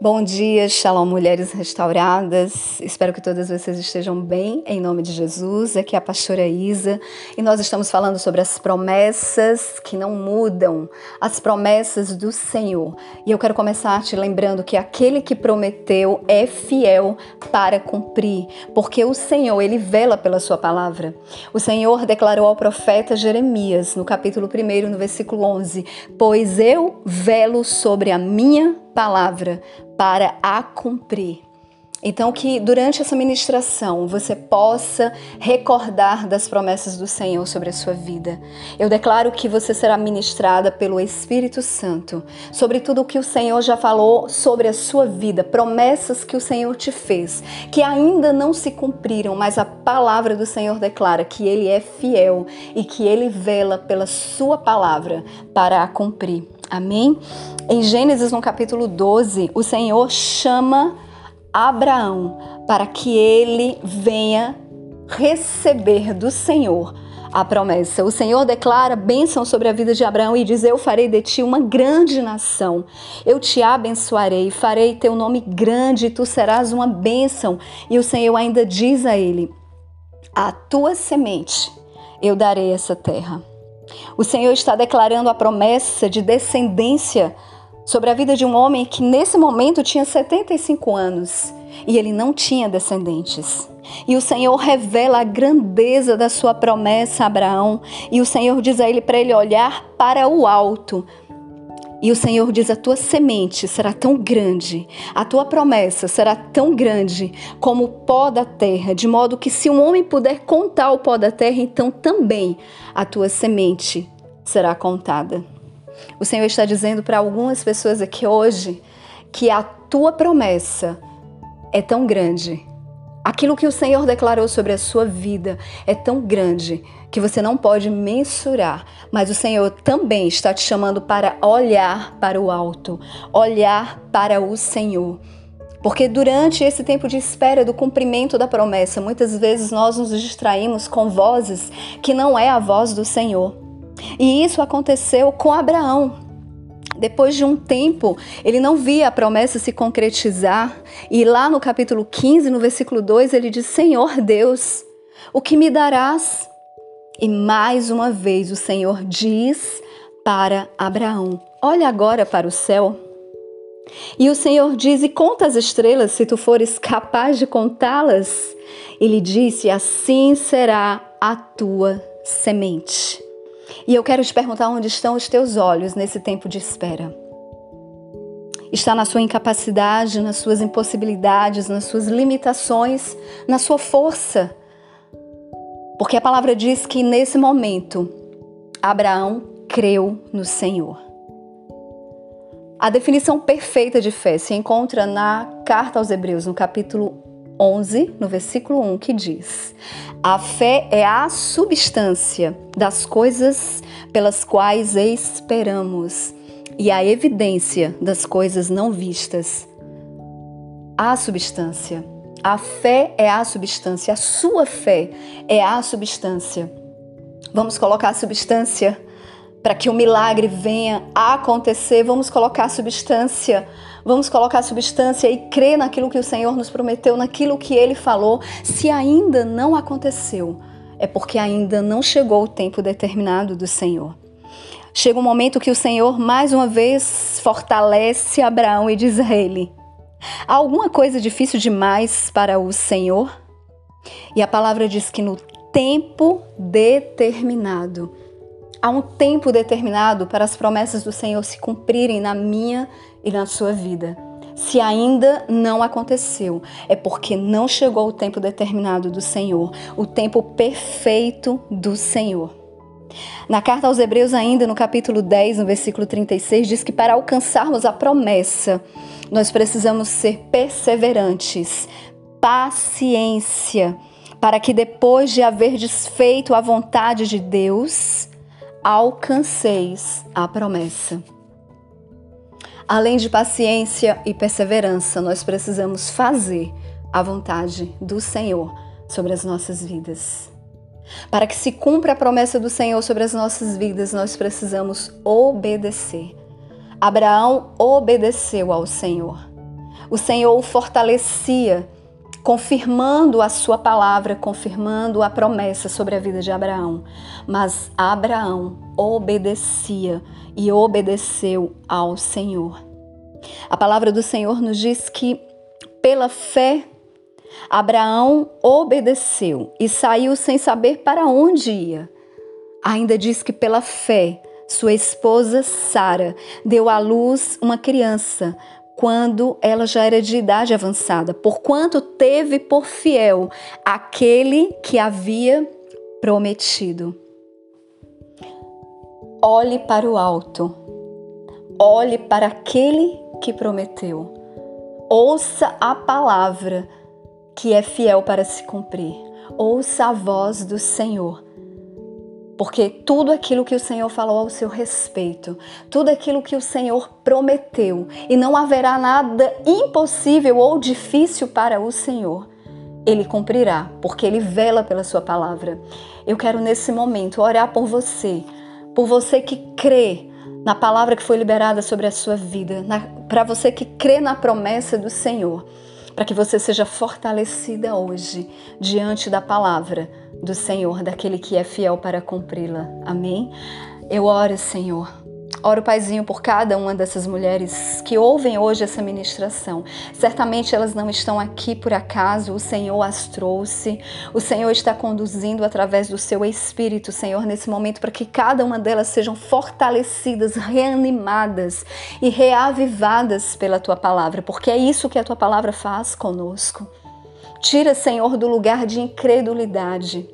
Bom dia, Shalom Mulheres Restauradas. Espero que todas vocês estejam bem, em nome de Jesus. Aqui é a pastora Isa e nós estamos falando sobre as promessas que não mudam, as promessas do Senhor. E eu quero começar te lembrando que aquele que prometeu é fiel para cumprir, porque o Senhor, ele vela pela sua palavra. O Senhor declarou ao profeta Jeremias, no capítulo 1, no versículo 11: Pois eu velo sobre a minha palavra para a cumprir. Então, que durante essa ministração você possa recordar das promessas do Senhor sobre a sua vida. Eu declaro que você será ministrada pelo Espírito Santo sobre tudo o que o Senhor já falou sobre a sua vida, promessas que o Senhor te fez, que ainda não se cumpriram, mas a palavra do Senhor declara que Ele é fiel e que Ele vela pela sua palavra para a cumprir. Amém? Em Gênesis, no capítulo 12, o Senhor chama Abraão para que ele venha receber do Senhor a promessa. O Senhor declara bênção sobre a vida de Abraão e diz: Eu farei de ti uma grande nação. Eu te abençoarei, farei teu nome grande tu serás uma bênção. E o Senhor ainda diz a ele: A tua semente eu darei essa terra. O Senhor está declarando a promessa de descendência sobre a vida de um homem que nesse momento tinha 75 anos e ele não tinha descendentes. E o Senhor revela a grandeza da sua promessa a Abraão, e o Senhor diz a ele para ele olhar para o alto e o Senhor diz: A tua semente será tão grande, a tua promessa será tão grande como o pó da terra, de modo que se um homem puder contar o pó da terra, então também a tua semente será contada. O Senhor está dizendo para algumas pessoas aqui hoje que a tua promessa é tão grande Aquilo que o Senhor declarou sobre a sua vida é tão grande que você não pode mensurar, mas o Senhor também está te chamando para olhar para o alto, olhar para o Senhor. Porque durante esse tempo de espera do cumprimento da promessa, muitas vezes nós nos distraímos com vozes que não é a voz do Senhor. E isso aconteceu com Abraão. Depois de um tempo, ele não via a promessa se concretizar, e lá no capítulo 15, no versículo 2, ele diz: Senhor Deus, o que me darás? E mais uma vez o Senhor diz para Abraão: Olha agora para o céu. E o Senhor diz: E conta as estrelas, se tu fores capaz de contá-las. Ele disse: Assim será a tua semente. E eu quero te perguntar onde estão os teus olhos nesse tempo de espera. Está na sua incapacidade, nas suas impossibilidades, nas suas limitações, na sua força. Porque a palavra diz que nesse momento Abraão creu no Senhor. A definição perfeita de fé se encontra na carta aos Hebreus, no capítulo 11, no versículo 1, que diz: A fé é a substância das coisas pelas quais esperamos e a evidência das coisas não vistas. A substância. A fé é a substância, a sua fé é a substância. Vamos colocar a substância para que o milagre venha a acontecer, vamos colocar substância Vamos colocar substância e crer naquilo que o Senhor nos prometeu, naquilo que ele falou. Se ainda não aconteceu, é porque ainda não chegou o tempo determinado do Senhor. Chega um momento que o Senhor mais uma vez fortalece Abraão e diz a ele: Há alguma coisa difícil demais para o Senhor? E a palavra diz que no tempo determinado, há um tempo determinado para as promessas do Senhor se cumprirem na minha e na sua vida. Se ainda não aconteceu, é porque não chegou o tempo determinado do Senhor, o tempo perfeito do Senhor. Na carta aos Hebreus, ainda no capítulo 10, no versículo 36, diz que para alcançarmos a promessa, nós precisamos ser perseverantes, paciência, para que depois de haver desfeito a vontade de Deus, alcanceis a promessa. Além de paciência e perseverança, nós precisamos fazer a vontade do Senhor sobre as nossas vidas. Para que se cumpra a promessa do Senhor sobre as nossas vidas, nós precisamos obedecer. Abraão obedeceu ao Senhor. o Senhor o fortalecia, confirmando a sua palavra, confirmando a promessa sobre a vida de Abraão. Mas Abraão obedecia e obedeceu ao Senhor. A palavra do Senhor nos diz que pela fé Abraão obedeceu e saiu sem saber para onde ia. Ainda diz que pela fé sua esposa Sara deu à luz uma criança quando ela já era de idade avançada, porquanto teve por fiel aquele que havia prometido. Olhe para o alto, olhe para aquele que prometeu. Ouça a palavra que é fiel para se cumprir. Ouça a voz do Senhor porque tudo aquilo que o Senhor falou ao seu respeito, tudo aquilo que o Senhor prometeu, e não haverá nada impossível ou difícil para o Senhor, ele cumprirá, porque ele vela pela sua palavra. Eu quero nesse momento orar por você, por você que crê na palavra que foi liberada sobre a sua vida, para você que crê na promessa do Senhor, para que você seja fortalecida hoje diante da palavra do Senhor, daquele que é fiel para cumpri-la. Amém? Eu oro, Senhor. Oro, Paizinho, por cada uma dessas mulheres que ouvem hoje essa ministração. Certamente elas não estão aqui por acaso, o Senhor as trouxe. O Senhor está conduzindo através do seu Espírito, Senhor, nesse momento, para que cada uma delas sejam fortalecidas, reanimadas e reavivadas pela tua palavra, porque é isso que a tua palavra faz conosco. Tira, Senhor, do lugar de incredulidade.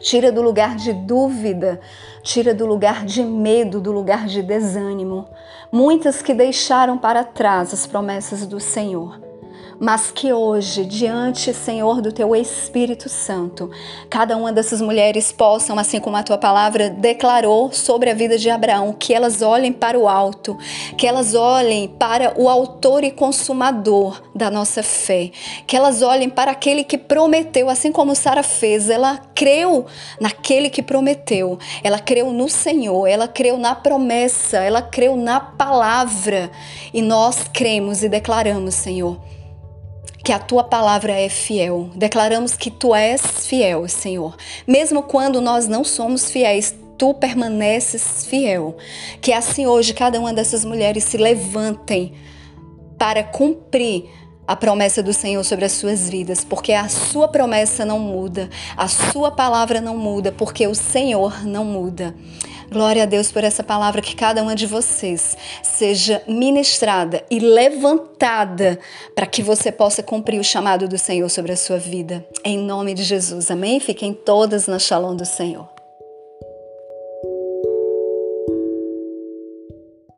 Tira do lugar de dúvida, tira do lugar de medo, do lugar de desânimo. Muitas que deixaram para trás as promessas do Senhor mas que hoje, diante, Senhor, do teu Espírito Santo, cada uma dessas mulheres possam, assim como a tua palavra declarou sobre a vida de Abraão, que elas olhem para o alto, que elas olhem para o autor e consumador da nossa fé, que elas olhem para aquele que prometeu, assim como Sara fez, ela creu naquele que prometeu, ela creu no Senhor, ela creu na promessa, ela creu na palavra, e nós cremos e declaramos, Senhor, que a tua palavra é fiel. Declaramos que tu és fiel, Senhor. Mesmo quando nós não somos fiéis, tu permaneces fiel. Que assim hoje cada uma dessas mulheres se levantem para cumprir a promessa do Senhor sobre as suas vidas, porque a sua promessa não muda, a sua palavra não muda, porque o Senhor não muda. Glória a Deus por essa palavra, que cada uma de vocês seja ministrada e levantada para que você possa cumprir o chamado do Senhor sobre a sua vida. Em nome de Jesus, amém? Fiquem todas na shalom do Senhor.